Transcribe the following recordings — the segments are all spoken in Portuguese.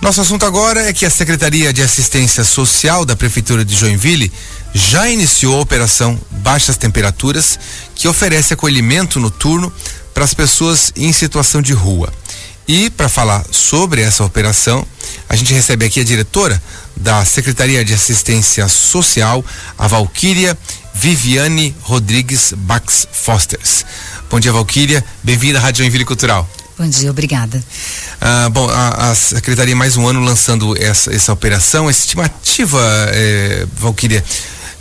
Nosso assunto agora é que a Secretaria de Assistência Social da Prefeitura de Joinville já iniciou a operação Baixas Temperaturas, que oferece acolhimento noturno para as pessoas em situação de rua. E para falar sobre essa operação, a gente recebe aqui a diretora da Secretaria de Assistência Social, a Valquíria Viviane Rodrigues Bax Fosters. Bom dia, Valquíria. Bem-vinda à Rádio Joinville Cultural. Bom dia, obrigada. Ah, bom, a, a, Secretaria mais um ano lançando essa, essa operação, essa estimativa, é, Valquíria,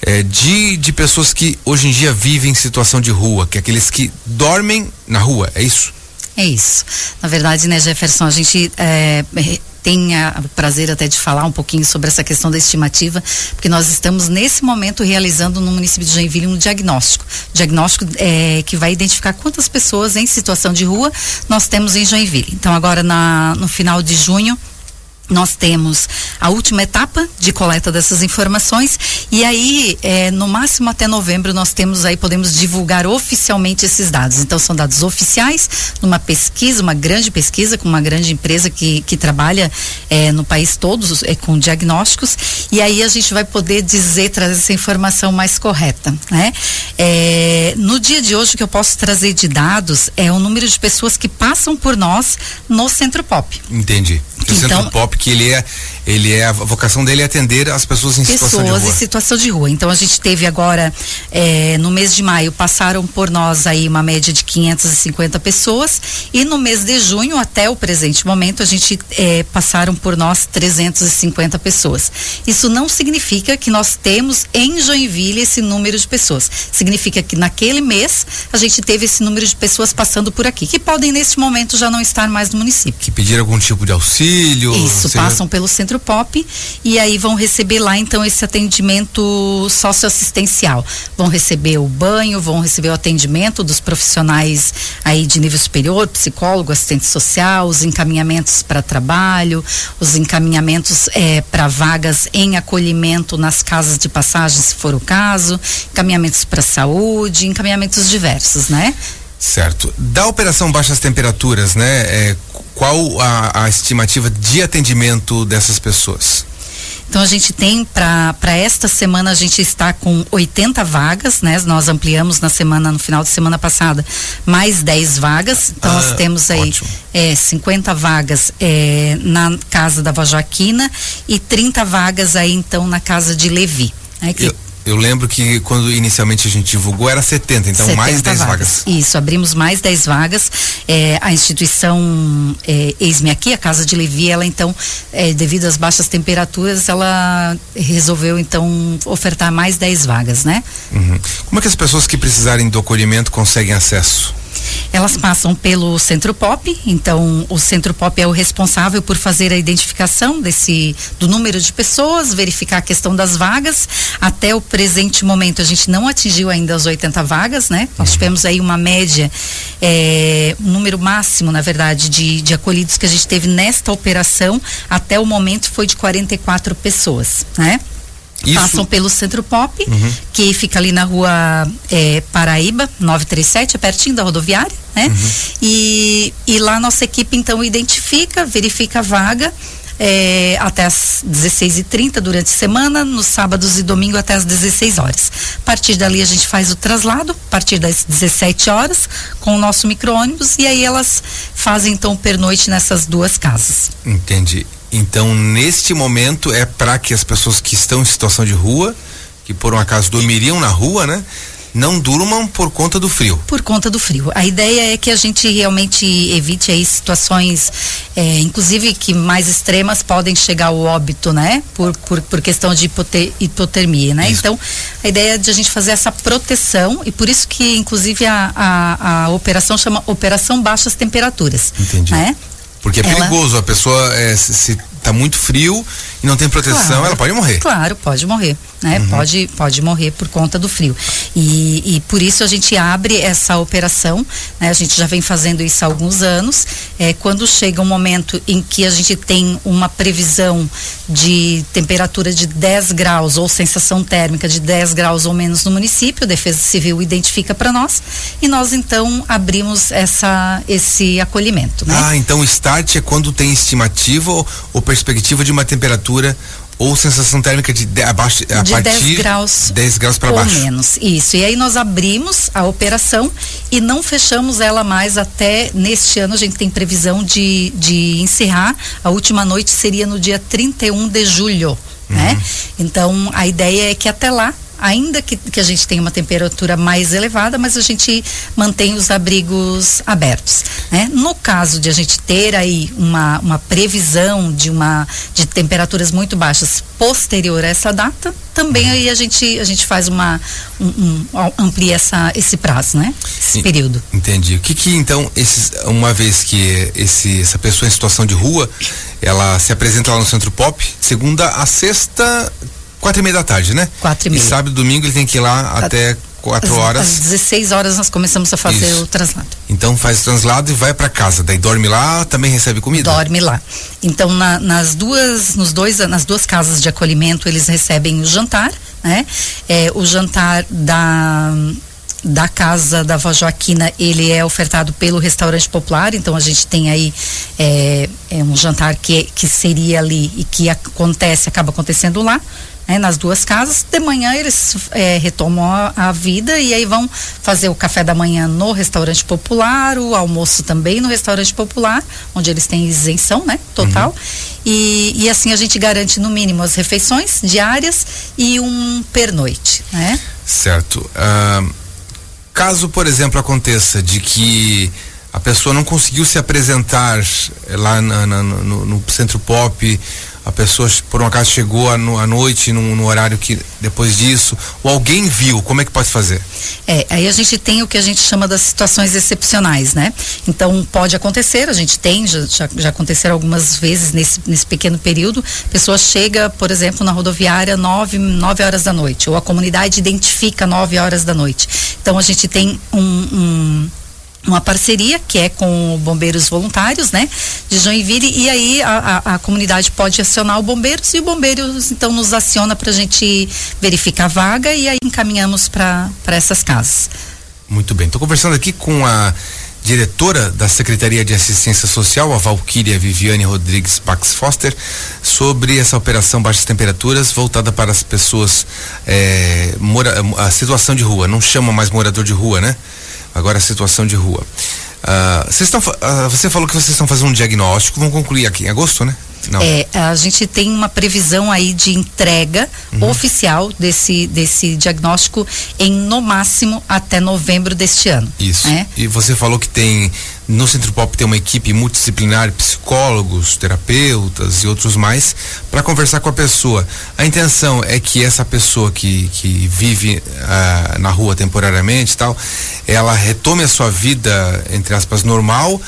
é, de, de pessoas que hoje em dia vivem em situação de rua, que é aqueles que dormem na rua, é isso? É isso. Na verdade, né, Jefferson, a gente é, tem o prazer até de falar um pouquinho sobre essa questão da estimativa, porque nós estamos nesse momento realizando no município de Joinville um diagnóstico, diagnóstico é, que vai identificar quantas pessoas em situação de rua nós temos em Joinville. Então agora na, no final de junho nós temos a última etapa de coleta dessas informações e aí é, no máximo até novembro nós temos aí podemos divulgar oficialmente esses dados. Então são dados oficiais numa pesquisa uma grande pesquisa com uma grande empresa que, que trabalha é, no país todo é, com diagnósticos e aí a gente vai poder dizer trazer essa informação mais correta né? É, no dia de hoje o que eu posso trazer de dados é o número de pessoas que passam por nós no centro pop. Entendi o então, centro pop que ele é ele é a vocação dele é atender as pessoas em pessoas situação de rua. em situação de rua. Então a gente teve agora é, no mês de maio passaram por nós aí uma média de 550 pessoas e no mês de junho até o presente momento a gente é, passaram por nós 350 pessoas. Isso não significa que nós temos em Joinville esse número de pessoas. Significa que naquele mês a gente teve esse número de pessoas passando por aqui que podem neste momento já não estar mais no município. Que pediram algum tipo de auxílio. Isso seja... passam pelo centro Pop e aí vão receber lá então esse atendimento socioassistencial. Vão receber o banho, vão receber o atendimento dos profissionais aí de nível superior, psicólogo, assistente social, os encaminhamentos para trabalho, os encaminhamentos é, para vagas em acolhimento nas casas de passagem, se for o caso, encaminhamentos para saúde, encaminhamentos diversos, né? Certo. Da operação baixas temperaturas, né? É, qual a, a estimativa de atendimento dessas pessoas? Então a gente tem para esta semana a gente está com 80 vagas, né? Nós ampliamos na semana no final de semana passada mais 10 vagas. Então ah, nós temos aí é, 50 vagas é, na casa da Vajoaquina e 30 vagas aí então na casa de Levi. Né? Que... Eu eu lembro que quando inicialmente a gente divulgou era 70, então 70 mais 10 vagas. vagas. Isso, abrimos mais 10 vagas. É, a instituição é, Eis-me aqui, a Casa de Levi, ela então, é, devido às baixas temperaturas, ela resolveu então ofertar mais 10 vagas, né? Uhum. Como é que as pessoas que precisarem do acolhimento conseguem acesso? Elas passam pelo Centro Pop, então o Centro Pop é o responsável por fazer a identificação desse do número de pessoas, verificar a questão das vagas. Até o presente momento a gente não atingiu ainda as 80 vagas, né? Nós tivemos aí uma média, é, um número máximo, na verdade, de, de acolhidos que a gente teve nesta operação até o momento foi de 44 pessoas, né? Isso. Passam pelo Centro Pop, uhum. que fica ali na rua é, Paraíba, 937, é pertinho da rodoviária, né? Uhum. E, e lá nossa equipe então identifica, verifica a vaga. É, até as 16h30 durante a semana, nos sábados e domingo até as 16 horas. A partir dali a gente faz o traslado, a partir das 17 horas, com o nosso micro-ônibus, e aí elas fazem então pernoite nessas duas casas. Entendi. Então, neste momento, é para que as pessoas que estão em situação de rua, que por um acaso dormiriam na rua, né? Não durmam por conta do frio. Por conta do frio. A ideia é que a gente realmente evite aí situações, é, inclusive que mais extremas podem chegar ao óbito, né? Por, por, por questão de hipoter, hipotermia, né? Isso. Então, a ideia é de a gente fazer essa proteção e por isso que, inclusive, a, a, a operação chama Operação Baixas Temperaturas. Entendi. Né? Porque é ela... perigoso, a pessoa é, se, se tá muito frio e não tem proteção, claro, ela pode morrer. Claro, pode morrer. Né? Uhum. Pode, pode morrer por conta do frio. E, e, por isso a gente abre essa operação, né? A gente já vem fazendo isso há alguns anos. É, quando chega um momento em que a gente tem uma previsão de temperatura de 10 graus ou sensação térmica de 10 graus ou menos no município, a Defesa Civil identifica para nós e nós então abrimos essa, esse acolhimento. Né? Ah, então o start é quando tem estimativa ou, ou perspectiva de uma temperatura ou sensação térmica de, de abaixo a de partir 10 graus 10 graus para baixo. menos. Isso. E aí nós abrimos a operação e não fechamos ela mais até neste ano a gente tem previsão de, de encerrar. A última noite seria no dia 31 de julho, né? uhum. né? Então a ideia é que até lá ainda que, que a gente tenha uma temperatura mais elevada, mas a gente mantém os abrigos abertos. Né? No caso de a gente ter aí uma, uma previsão de uma de temperaturas muito baixas posterior a essa data, também aí a gente a gente faz uma um, um, amplia essa, esse prazo, né? Esse período. Entendi. O que que então esses, uma vez que esse essa pessoa em situação de rua, ela se apresenta lá no Centro Pop, segunda a sexta Quatro e meia da tarde, né? Quatro e meia. E sábado e domingo ele tem que ir lá até quatro horas. Às 16 horas nós começamos a fazer Isso. o translado. Então faz o translado e vai para casa. Daí dorme lá, também recebe comida? Dorme lá. Então na, nas duas, nos dois, nas duas casas de acolhimento eles recebem o jantar, né? É, o jantar da da casa da Vó Joaquina, ele é ofertado pelo restaurante popular, então a gente tem aí é, é um jantar que, que seria ali e que acontece, acaba acontecendo lá né, nas duas casas. De manhã eles é, retomam a, a, vida e aí vão fazer o café da manhã no restaurante popular, o almoço também no restaurante popular, onde eles têm isenção, né, total. Uhum. E, e assim a gente garante no mínimo as refeições diárias e um pernoite, né? Certo. Uh, caso, por exemplo, aconteça de que a pessoa não conseguiu se apresentar lá na, na, no, no, centro pop a pessoa por um acaso chegou à, no, noite no, no, horário que depois disso, ou alguém viu, como é que pode fazer? É, aí a gente tem o que a gente chama das situações excepcionais, né? Então pode acontecer, a gente tem, já, já, já aconteceram algumas vezes nesse, nesse pequeno período, a pessoa chega, por exemplo, na rodoviária nove, nove horas da noite, ou a comunidade identifica nove horas da noite. Então a gente tem um, um uma parceria que é com bombeiros voluntários, né, de Joinville e aí a, a, a comunidade pode acionar o bombeiros e o bombeiros então nos aciona para a gente verificar a vaga e aí encaminhamos para para essas casas. Muito bem, estou conversando aqui com a diretora da Secretaria de Assistência Social, a Valquíria Viviane Rodrigues Pax Foster, sobre essa operação baixas temperaturas voltada para as pessoas é, mora, a situação de rua. Não chama mais morador de rua, né? Agora a situação de rua. Uh, estão, uh, você falou que vocês estão fazendo um diagnóstico, vão concluir aqui em agosto, né? Não. É, a gente tem uma previsão aí de entrega uhum. oficial desse, desse diagnóstico em no máximo até novembro deste ano. Isso. É? E você falou que tem no Centro Pop tem uma equipe multidisciplinar, psicólogos, terapeutas e outros mais, para conversar com a pessoa. A intenção é que essa pessoa que, que vive uh, na rua temporariamente tal, ela retome a sua vida, entre aspas, normal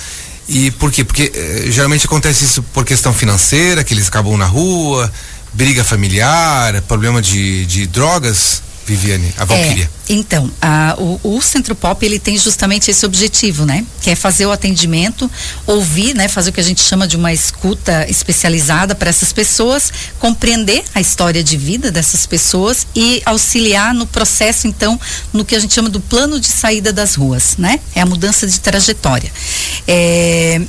e por quê? Porque eh, geralmente acontece isso por questão financeira, que eles acabam na rua, briga familiar, problema de, de drogas. Viviane, a Valquíria. É, então, a, o, o, Centro Pop ele tem justamente esse objetivo, né? Que é fazer o atendimento, ouvir, né? Fazer o que a gente chama de uma escuta especializada para essas pessoas, compreender a história de vida dessas pessoas e auxiliar no processo, então, no que a gente chama do plano de saída das ruas, né? É a mudança de trajetória. É,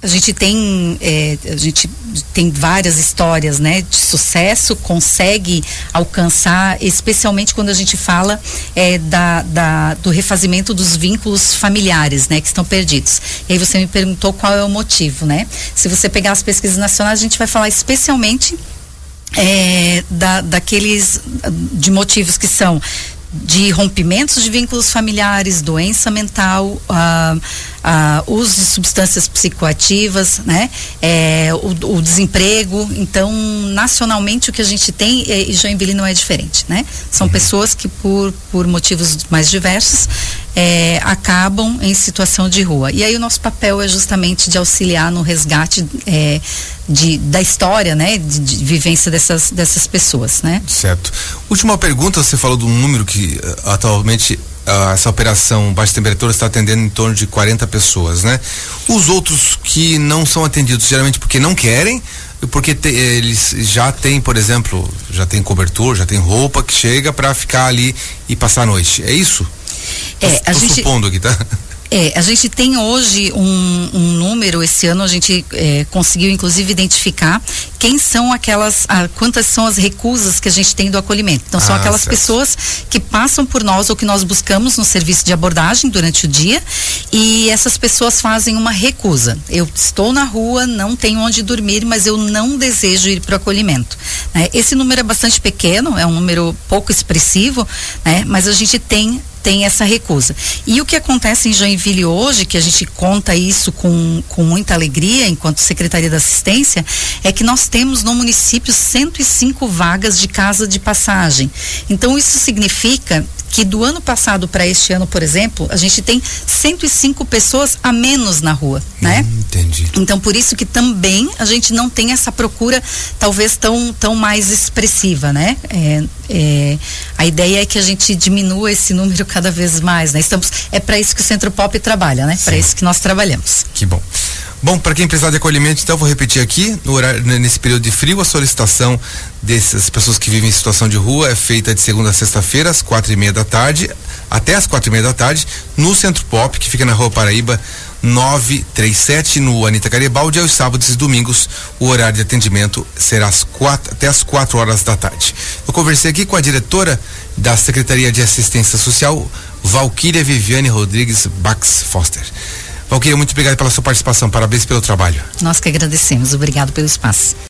a gente tem é, a gente tem várias histórias né de sucesso consegue alcançar especialmente quando a gente fala é, da, da, do refazimento dos vínculos familiares né que estão perdidos. E aí você me perguntou qual é o motivo né. Se você pegar as pesquisas nacionais a gente vai falar especialmente é, da, daqueles de motivos que são de rompimentos de vínculos familiares, doença mental, ah, ah, uso de substâncias psicoativas, né? É, o, o, desemprego. Então, nacionalmente, o que a gente tem, é, e Joinville não é diferente, né? São uhum. pessoas que, por, por motivos mais diversos, é, acabam em situação de rua. E aí o nosso papel é justamente de auxiliar no resgate é, de, da história, né, de, de, vivência dessas, dessas pessoas, né? Certo. Última pergunta, você falou de um número que uh, atualmente uh, essa operação baixa temperatura está atendendo em torno de 40 pessoas, né? Os outros que não são atendidos geralmente porque não querem, porque te, eles já têm, por exemplo, já tem cobertor, já tem roupa que chega para ficar ali e passar a noite. É isso? É, tô, a tô gente supondo aqui, tá? É, a gente tem hoje um, um número, esse ano a gente é, conseguiu inclusive identificar quem são aquelas, a, quantas são as recusas que a gente tem do acolhimento. Então são ah, aquelas certo. pessoas que passam por nós ou que nós buscamos no serviço de abordagem durante o dia e essas pessoas fazem uma recusa. Eu estou na rua, não tenho onde dormir, mas eu não desejo ir para o acolhimento. Né? Esse número é bastante pequeno, é um número pouco expressivo, né? mas a gente tem tem essa recusa. E o que acontece em Joinville hoje, que a gente conta isso com, com muita alegria enquanto Secretaria da Assistência, é que nós temos no município 105 vagas de casa de passagem. Então isso significa que do ano passado para este ano, por exemplo, a gente tem 105 pessoas a menos na rua, né? Hum, entendi. Então por isso que também a gente não tem essa procura talvez tão, tão mais expressiva, né? É, é, a ideia é que a gente diminua esse número cada vez mais, né? Estamos, é para isso que o Centro Pop trabalha, né? Para isso que nós trabalhamos. Que bom. Bom, para quem precisar de acolhimento, então vou repetir aqui, horário, nesse período de frio, a solicitação dessas pessoas que vivem em situação de rua é feita de segunda a sexta-feira, às quatro e meia da tarde, até às quatro e meia da tarde, no Centro Pop, que fica na rua Paraíba 937, no Anitta Garibaldi, aos sábados e domingos, o horário de atendimento será às quatro, até às quatro horas da tarde. Eu conversei aqui com a diretora da Secretaria de Assistência Social, Valquíria Viviane Rodrigues Bax Foster. Valquíria, muito obrigado pela sua participação. Parabéns pelo trabalho. Nós que agradecemos. Obrigado pelo espaço.